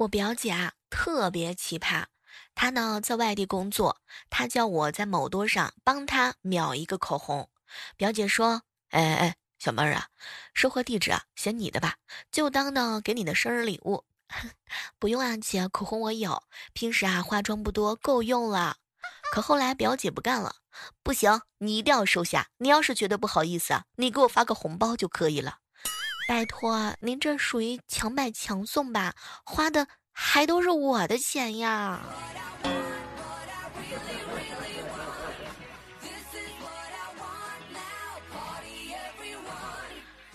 我表姐啊，特别奇葩。她呢在外地工作，她叫我在某多上帮她秒一个口红。表姐说：“哎哎，小妹儿啊，收货地址啊写你的吧，就当呢给你的生日礼物。”不用啊，姐，口红我有，平时啊化妆不多，够用了。可后来表姐不干了，不行，你一定要收下。你要是觉得不好意思啊，你给我发个红包就可以了。拜托，您这属于强买强送吧？花的还都是我的钱呀！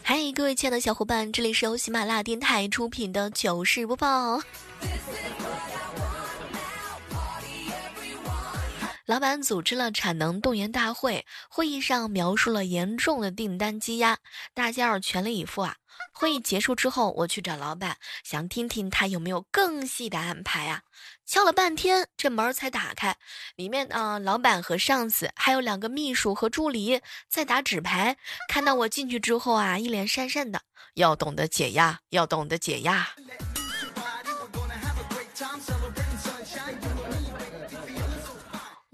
嗨，各位亲爱的小伙伴，这里是由喜马拉雅电台出品的糗事播报。老板组织了产能动员大会，会议上描述了严重的订单积压，大家要全力以赴啊！会议结束之后，我去找老板，想听听他有没有更细的安排啊！敲了半天，这门才打开，里面呢，老板和上司还有两个秘书和助理在打纸牌。看到我进去之后啊，一脸讪讪的，要懂得解压，要懂得解压。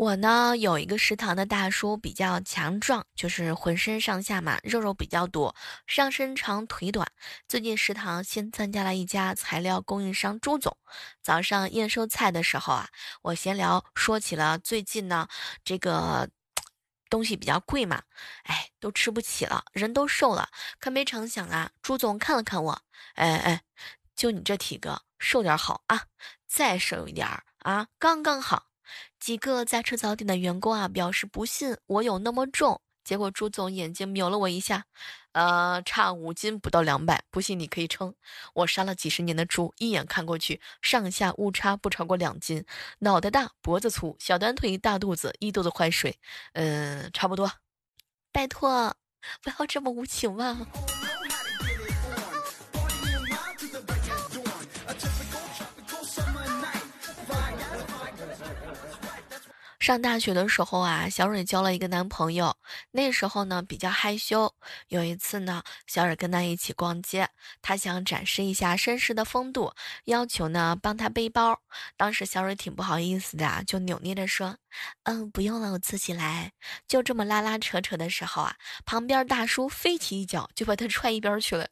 我呢有一个食堂的大叔比较强壮，就是浑身上下嘛肉肉比较多，上身长腿短。最近食堂新参加了一家材料供应商朱总，早上验收菜的时候啊，我闲聊说起了最近呢这个东西比较贵嘛，哎都吃不起了，人都瘦了。可没成想啊，朱总看了看我，哎哎，就你这体格，瘦点好啊，再瘦一点儿啊，刚刚好。几个在吃早点的员工啊，表示不信我有那么重。结果朱总眼睛瞄了我一下，呃，差五斤不到两百，不信你可以称。我杀了几十年的猪，一眼看过去，上下误差不超过两斤。脑袋大，脖子粗，小短腿，大肚子，一肚子坏水。嗯，差不多。拜托，不要这么无情嘛。上大学的时候啊，小蕊交了一个男朋友。那时候呢，比较害羞。有一次呢，小蕊跟他一起逛街，他想展示一下绅士的风度，要求呢帮他背包。当时小蕊挺不好意思的，就扭捏着说：“嗯，不用了，我自己来。”就这么拉拉扯扯的时候啊，旁边大叔飞起一脚就把他踹一边去了。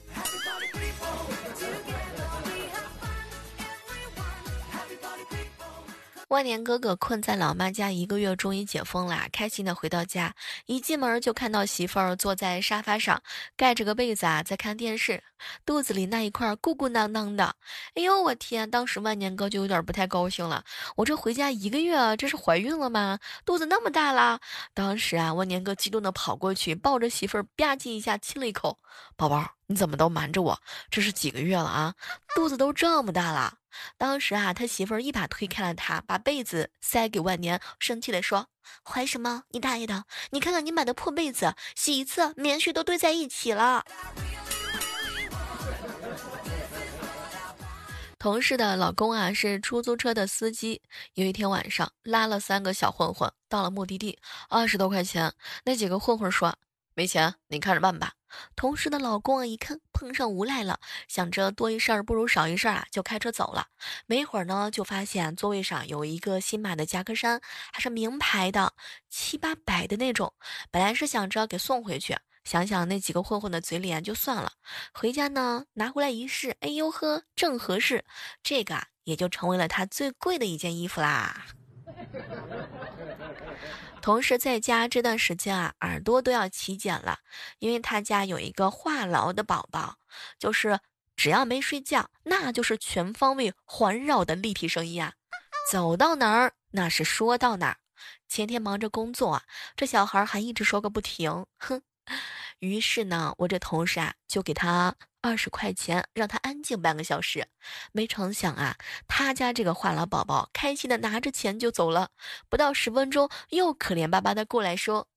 万年哥哥困在老妈家一个月，终于解封了，开心的回到家，一进门就看到媳妇儿坐在沙发上，盖着个被子啊，在看电视，肚子里那一块鼓鼓囊囊的，哎呦我天！当时万年哥就有点不太高兴了，我这回家一个月，这是怀孕了吗？肚子那么大了？当时啊，万年哥激动的跑过去，抱着媳妇儿吧唧一下亲了一口，宝宝，你怎么都瞒着我？这是几个月了啊？肚子都这么大了？当时啊，他媳妇儿一把推开了他，把被子塞给万年，生气的说：“怀什么？你大爷的！你看看你买的破被子，洗一次棉絮都堆在一起了。”同事的老公啊是出租车的司机，有一天晚上拉了三个小混混到了目的地，二十多块钱，那几个混混说：“没钱，你看着办吧。”同事的老公啊，一看碰上无赖了，想着多一事儿不如少一事儿啊，就开车走了。没一会儿呢，就发现座位上有一个新买的夹克衫，还是名牌的，七八百的那种。本来是想着给送回去，想想那几个混混的嘴脸就算了。回家呢，拿回来一试，哎呦呵，正合适。这个也就成为了他最贵的一件衣服啦。同时在家这段时间啊，耳朵都要起茧了，因为他家有一个话痨的宝宝，就是只要没睡觉，那就是全方位环绕的立体声音啊，走到哪儿那是说到哪儿。前天忙着工作啊，这小孩还一直说个不停，哼。于是呢，我这同事啊就给他。二十块钱让他安静半个小时，没成想啊，他家这个话痨宝宝开心的拿着钱就走了，不到十分钟又可怜巴巴的过来说：“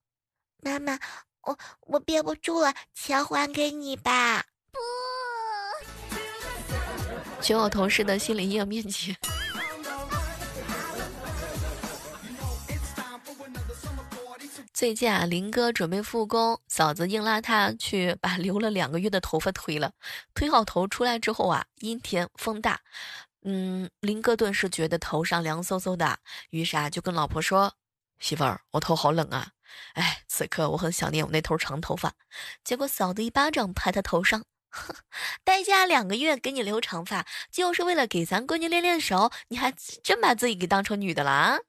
妈妈，我我憋不住了，钱还给你吧。”不，全我同事的心理阴影面积。最近啊，林哥准备复工，嫂子硬拉他去把 留了两个月的头发推了。推好头出来之后啊，阴天风大，嗯，林哥顿时觉得头上凉飕飕的，于是啊就跟老婆说：“媳妇儿，我头好冷啊！哎，此刻我很想念我那头长头发。”结果嫂子一巴掌拍他头上，哼，待嫁两个月给你留长发，就是为了给咱闺女练练手，你还真把自己给当成女的了啊！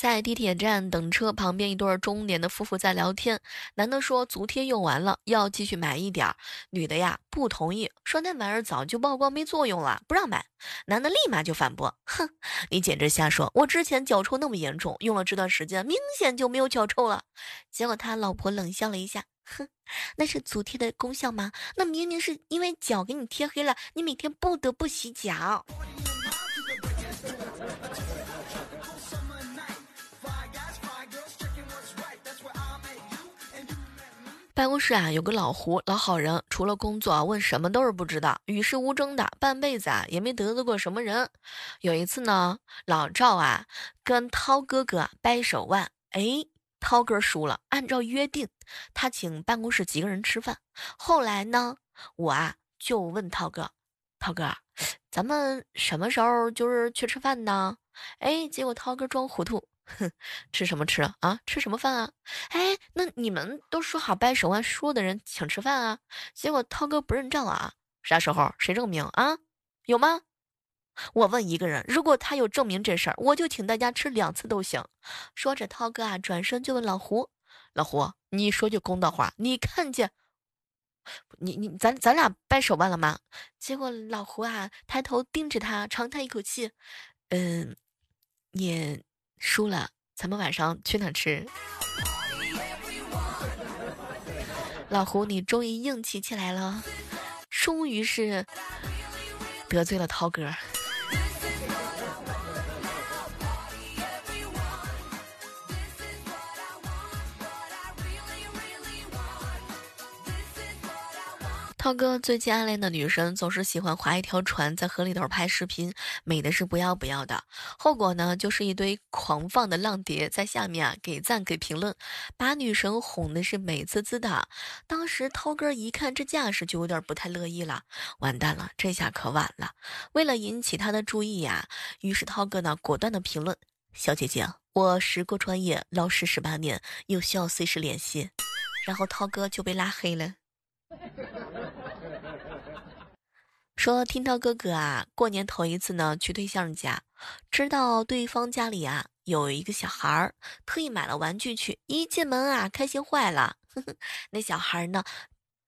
在地铁站等车，旁边一对中年的夫妇在聊天。男的说足贴用完了，要继续买一点儿。女的呀不同意，说那玩意儿早就曝光没作用了，不让买。男的立马就反驳：“哼，你简直瞎说！我之前脚臭那么严重，用了这段时间明显就没有脚臭了。”结果他老婆冷笑了一下：“哼，那是足贴的功效吗？那明明是因为脚给你贴黑了，你每天不得不洗脚。”办公室啊，有个老胡，老好人，除了工作，问什么都是不知道，与世无争的，半辈子啊也没得罪过什么人。有一次呢，老赵啊跟涛哥哥掰手腕，哎，涛哥输了。按照约定，他请办公室几个人吃饭。后来呢，我啊就问涛哥，涛哥，咱们什么时候就是去吃饭呢？哎，结果涛哥装糊涂。哼，吃什么吃啊？吃什么饭啊？哎，那你们都说好掰手腕输的人请吃饭啊？结果涛哥不认账啊？啥时候？谁证明啊？有吗？我问一个人，如果他有证明这事儿，我就请大家吃两次都行。说着，涛哥啊转身就问老胡：“老胡，你说句公道话，你看见你你咱咱俩掰手腕了吗？”结果老胡啊抬头盯着他，长叹一口气：“嗯，你。”输了，咱们晚上去哪吃？老胡，你终于硬气起来了，终于是得罪了涛哥。涛哥最近暗恋的女生总是喜欢划一条船在河里头拍视频，美的是不要不要的。后果呢，就是一堆狂放的浪蝶在下面啊给赞给评论，把女神哄的是美滋滋的。当时涛哥一看这架势，就有点不太乐意了。完蛋了，这下可晚了。为了引起他的注意呀，于是涛哥呢果断的评论：“小姐姐，我时过专业，老师十八年，有需要随时联系。”然后涛哥就被拉黑了。说听涛哥哥啊，过年头一次呢去对象家，知道对方家里啊有一个小孩儿，特意买了玩具去。一进门啊，开心坏了。那小孩呢，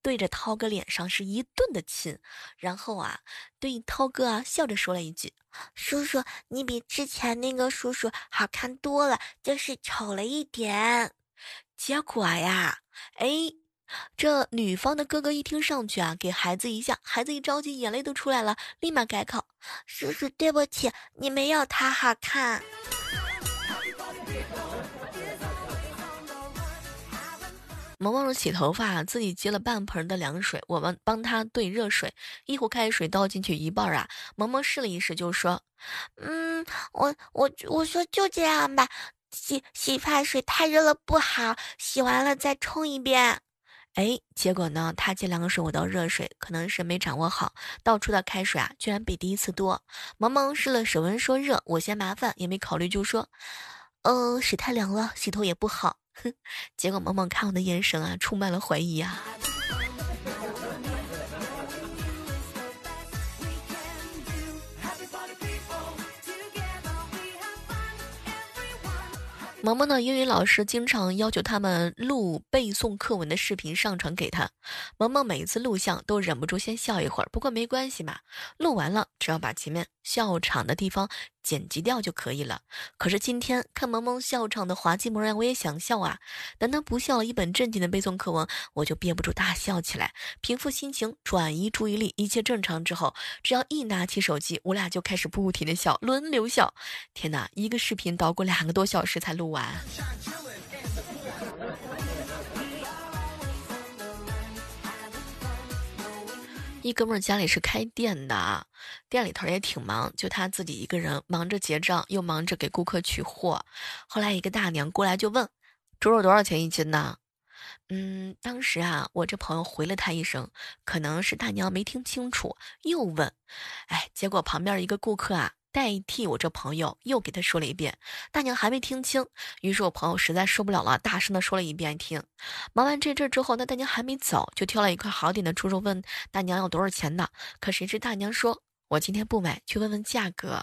对着涛哥脸上是一顿的亲，然后啊，对涛哥啊笑着说了一句：“叔叔，你比之前那个叔叔好看多了，就是丑了一点。”结果呀，哎。这女方的哥哥一听上去啊，给孩子一下，孩子一着急，眼泪都出来了，立马改口：“叔叔，对不起，你没有他好看。”萌萌洗头发，自己接了半盆的凉水，我们帮他兑热水，一壶开水倒进去一半啊。萌萌试了一试，就说：“嗯，我我我说就这样吧，洗洗发水太热了不好，洗完了再冲一遍。”哎，结果呢？他接凉水，我倒热水，可能是没掌握好，倒出的开水啊，居然比第一次多。萌萌试了水温，说热，我嫌麻烦，也没考虑，就说，呃，水太凉了，洗头也不好。哼，结果萌萌看我的眼神啊，充满了怀疑啊。萌萌的英语老师经常要求他们录背诵课文的视频上传给他，萌萌每一次录像都忍不住先笑一会儿。不过没关系嘛，录完了只要把前面笑场的地方剪辑掉就可以了。可是今天看萌萌笑场的滑稽模样，我也想笑啊。难道不笑，一本正经的背诵课文，我就憋不住大笑起来。平复心情，转移注意力，一切正常之后，只要一拿起手机，我俩就开始不停的笑，轮流笑。天哪，一个视频捣鼓两个多小时才录。完，一哥们儿家里是开店的，店里头也挺忙，就他自己一个人忙着结账，又忙着给顾客取货。后来一个大娘过来就问：“猪肉多少钱一斤呢？”嗯，当时啊，我这朋友回了他一声，可能是大娘没听清楚，又问，哎，结果旁边一个顾客啊，代替我这朋友又给他说了一遍，大娘还没听清，于是我朋友实在受不了了，大声的说了一遍，听，忙完这阵之后，那大娘还没走，就挑了一块好点的猪肉问大娘要多少钱呢？可谁知大娘说，我今天不买，去问问价格。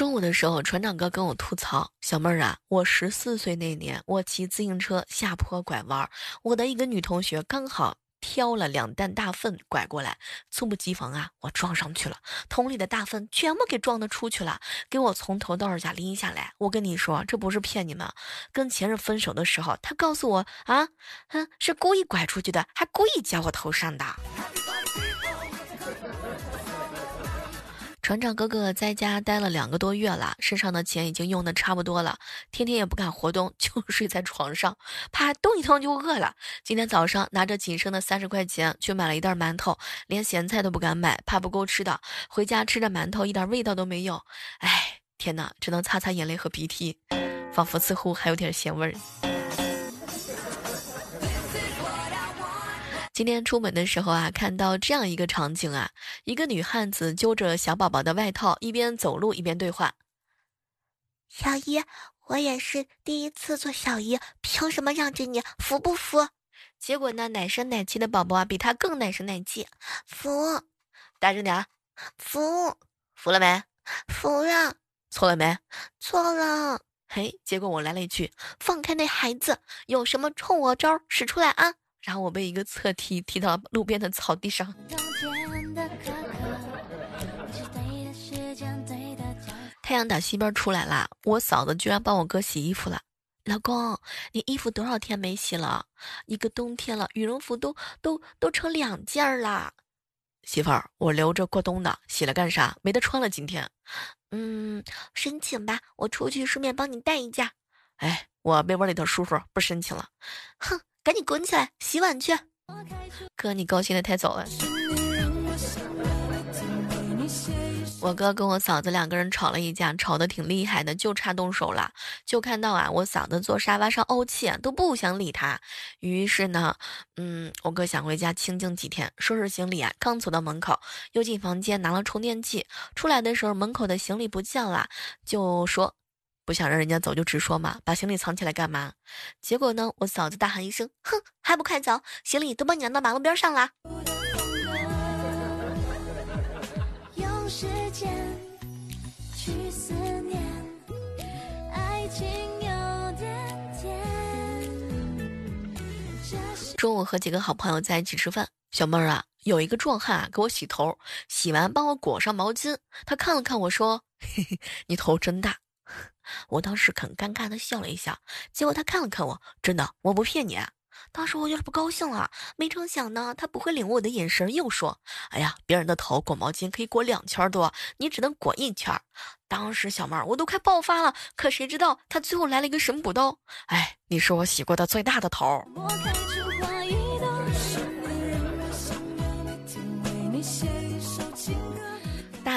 中午的时候，船长哥跟我吐槽：“小妹儿啊，我十四岁那年，我骑自行车下坡拐弯，我的一个女同学刚好挑了两担大粪拐过来，猝不及防啊，我撞上去了，桶里的大粪全部给撞的出去了，给我从头到脚拎下来。我跟你说，这不是骗你们。跟前任分手的时候，他告诉我啊，哼，是故意拐出去的，还故意夹我头上的。”船长哥哥在家待了两个多月了，身上的钱已经用的差不多了，天天也不敢活动，就睡在床上，怕动一动就饿了。今天早上拿着仅剩的三十块钱去买了一袋馒头，连咸菜都不敢买，怕不够吃的。回家吃着馒头，一点味道都没有。哎，天哪，只能擦擦眼泪和鼻涕，仿佛似乎还有点咸味儿。今天出门的时候啊，看到这样一个场景啊，一个女汉子揪着小宝宝的外套，一边走路一边对话：“小姨，我也是第一次做小姨，凭什么让着你？服不服？”结果呢，奶声奶气的宝宝啊，比她更奶声奶气，服，大声点，服，服了没？服了，错了没？错了。嘿，结果我来了一句：“放开那孩子，有什么冲我招使出来啊！”然后我被一个侧踢踢到路边的草地上。太阳打西边出来啦，我嫂子居然帮我哥洗衣服了。老公，你衣服多少天没洗了？一个冬天了，羽绒服都都都成两件了。媳妇儿，我留着过冬的，洗了干啥？没得穿了今天。嗯，申请吧，我出去顺便帮你带一件。哎，我被窝里头舒服，不申请了。哼。赶紧滚起来，洗碗去！哥，你高兴的太早了。我哥跟我嫂子两个人吵了一架，吵得挺厉害的，就差动手了。就看到啊，我嫂子坐沙发上怄气，都不想理他。于是呢，嗯，我哥想回家清静几天，收拾行李啊，刚走到门口，又进房间拿了充电器，出来的时候门口的行李不见了，就说。不想让人家走就直说嘛，把行李藏起来干嘛？结果呢，我嫂子大喊一声：“哼，还不快走！行李都帮你拿到马路边上了。”中午和几个好朋友在一起吃饭，小妹儿啊，有一个壮汉啊给我洗头，洗完帮我裹上毛巾，他看了看我说：“ 嘿嘿，你头真大。”我当时很尴尬的笑了一下，结果他看了看我，真的，我不骗你。当时我有点不高兴了，没成想呢，他不会领悟我的眼神，又说：“哎呀，别人的头裹毛巾可以裹两圈多，你只能裹一圈。”当时小妹儿我都快爆发了，可谁知道他最后来了一个神补刀，哎，你是我洗过的最大的头。我开始怀疑的是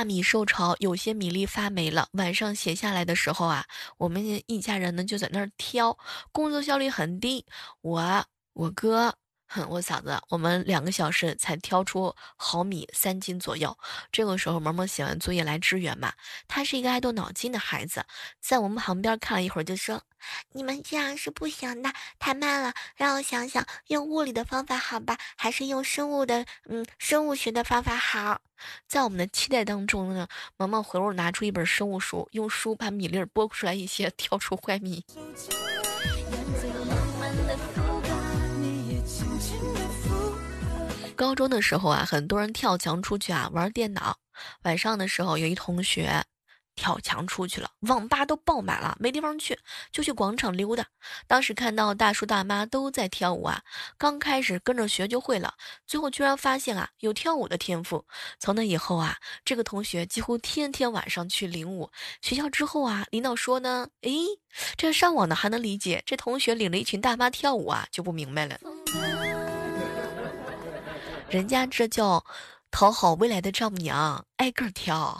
米受潮，有些米粒发霉了。晚上闲下来的时候啊，我们一家人呢就在那儿挑，工作效率很低。我、我哥。我嫂子，我们两个小时才挑出毫米三斤左右。这个时候，萌萌写完作业来支援嘛。他是一个爱动脑筋的孩子，在我们旁边看了一会儿，就说：“你们这样是不行的，太慢了。让我想想，用物理的方法好吧，还是用生物的，嗯，生物学的方法好？”在我们的期待当中呢，萌萌回屋拿出一本生物书，用书把米粒儿剥出来一些，挑出坏米。高中的时候啊，很多人跳墙出去啊玩电脑。晚上的时候，有一同学跳墙出去了，网吧都爆满了，没地方去，就去广场溜达。当时看到大叔大妈都在跳舞啊，刚开始跟着学就会了，最后居然发现啊有跳舞的天赋。从那以后啊，这个同学几乎天天晚上去领舞。学校之后啊，领导说呢，诶，这上网的还能理解，这同学领着一群大妈跳舞啊，就不明白了。人家这叫讨好未来的丈母娘，挨个挑。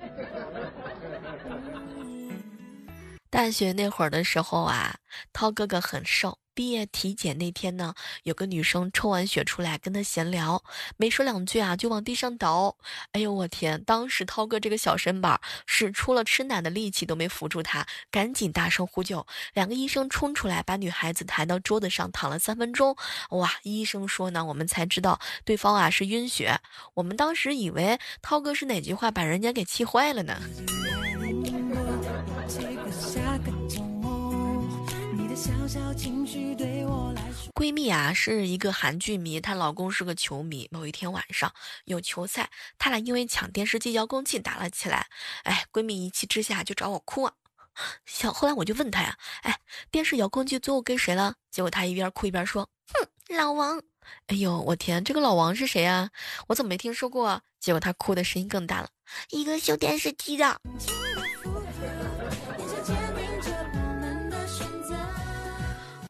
大学那会儿的时候啊，涛哥哥很瘦。毕业体检那天呢，有个女生抽完血出来跟他闲聊，没说两句啊，就往地上倒。哎呦我天！当时涛哥这个小身板使出了吃奶的力气都没扶住她，赶紧大声呼救。两个医生冲出来，把女孩子抬到桌子上躺了三分钟。哇！医生说呢，我们才知道对方啊是晕血。我们当时以为涛哥是哪句话把人家给气坏了呢？小小情绪对我来说闺蜜啊是一个韩剧迷，她老公是个球迷。某一天晚上有球赛，他俩因为抢电视机遥控器打了起来。哎，闺蜜一气之下就找我哭啊。小后来我就问她呀，哎，电视遥控器最后跟谁了？结果她一边哭一边说，哼，老王。哎呦，我天，这个老王是谁啊？我怎么没听说过？结果她哭的声音更大了，一个修电视机的。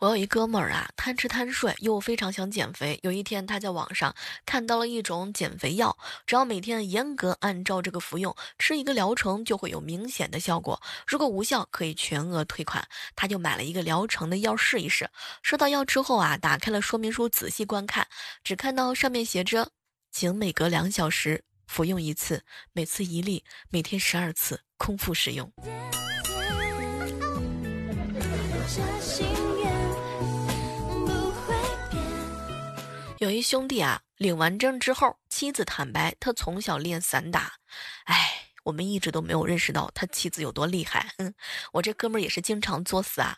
我有一哥们儿啊，贪吃贪睡，又非常想减肥。有一天，他在网上看到了一种减肥药，只要每天严格按照这个服用，吃一个疗程就会有明显的效果。如果无效，可以全额退款。他就买了一个疗程的药试一试。收到药之后啊，打开了说明书，仔细观看，只看到上面写着，请每隔两小时服用一次，每次一粒，每天十二次，空腹使用。有一兄弟啊，领完证之后，妻子坦白他从小练散打，哎，我们一直都没有认识到他妻子有多厉害。嗯我这哥们儿也是经常作死啊。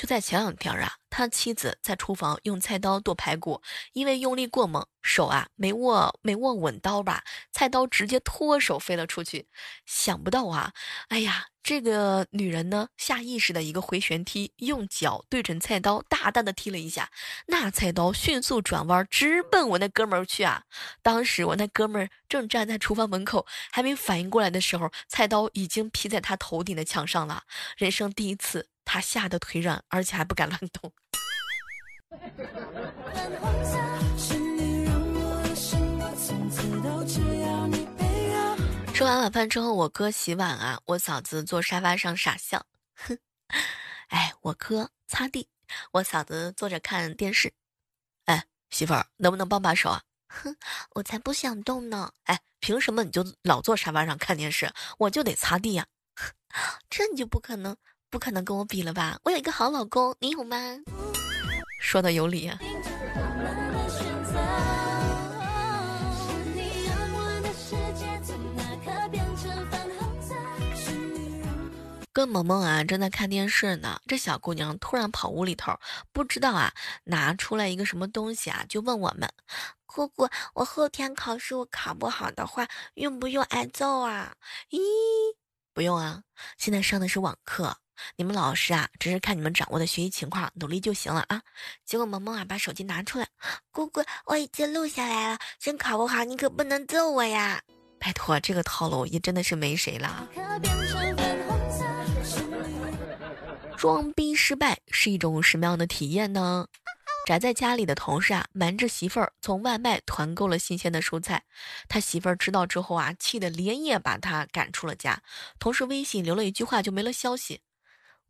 就在前两天啊，他妻子在厨房用菜刀剁排骨，因为用力过猛，手啊没握没握稳刀把，菜刀直接脱手飞了出去。想不到啊，哎呀，这个女人呢，下意识的一个回旋踢，用脚对准菜刀大大的踢了一下，那菜刀迅速转弯，直奔我那哥们儿去啊！当时我那哥们儿正站在厨房门口，还没反应过来的时候，菜刀已经劈在他头顶的墙上了。人生第一次。他吓得腿软，而且还不敢乱动。吃完晚饭之后，我哥洗碗啊，我嫂子坐沙发上傻笑。哼，哎，我哥擦地，我嫂子坐着看电视。哎，媳妇儿，能不能帮把手啊？哼，我才不想动呢。哎，凭什么你就老坐沙发上看电视，我就得擦地呀？这你就不可能。不可能跟我比了吧？我有一个好老公，你有吗？说的有理啊。跟萌萌啊正在看电视呢，这小姑娘突然跑屋里头，不知道啊拿出来一个什么东西啊，就问我们：“姑姑，我后天考试我考不好的话，用不用挨揍啊？”咦，不用啊，现在上的是网课。你们老师啊，只是看你们掌握的学习情况，努力就行了啊。结果萌萌啊，把手机拿出来，姑姑，我已经录下来了，真考不好你可不能揍我呀！拜托，这个套路也真的是没谁了。装逼失败是一种什么样的体验呢？宅在家里的同事啊，瞒着媳妇儿从外卖团购了新鲜的蔬菜，他媳妇儿知道之后啊，气得连夜把他赶出了家。同事微信留了一句话就没了消息。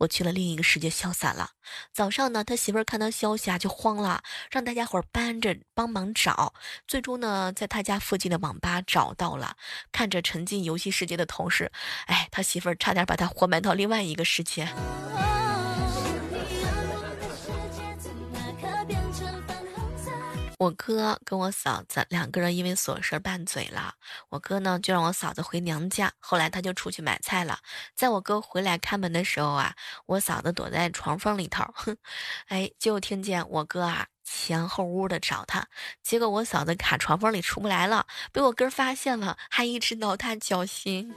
我去了另一个世界潇洒了。早上呢，他媳妇儿看到消息啊就慌了，让大家伙儿搬着帮忙找。最终呢，在他家附近的网吧找到了。看着沉浸游戏世界的同事，哎，他媳妇儿差点把他活埋到另外一个世界。我哥跟我嫂子两个人因为琐事拌嘴了，我哥呢就让我嫂子回娘家，后来他就出去买菜了。在我哥回来开门的时候啊，我嫂子躲在床缝里头，哼，哎，就听见我哥啊。前后屋的找他。结果我嫂子卡床缝里出不来了，被我哥发现了，还一直挠他脚心。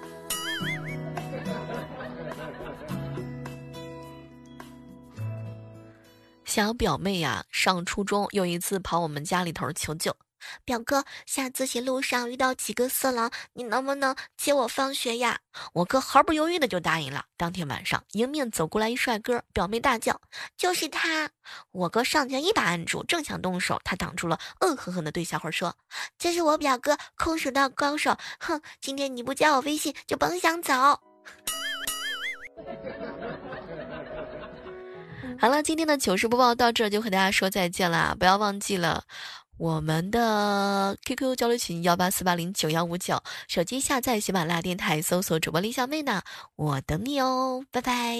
小表妹呀，上初中有一次跑我们家里头求救。表哥，下自习路上遇到几个色狼，你能不能接我放学呀？我哥毫不犹豫的就答应了。当天晚上，迎面走过来一帅哥，表妹大叫：“就是他！”我哥上前一把按住，正想动手，他挡住了，恶狠狠的对小伙说：“这是我表哥，空手道高手。哼，今天你不加我微信，就甭想走。” 好了，今天的糗事播报到这儿就和大家说再见啦！不要忘记了。我们的 QQ 交流群幺八四八零九幺五九，手机下载喜马拉雅电台，搜索主播李小妹呢，我等你哦，拜拜。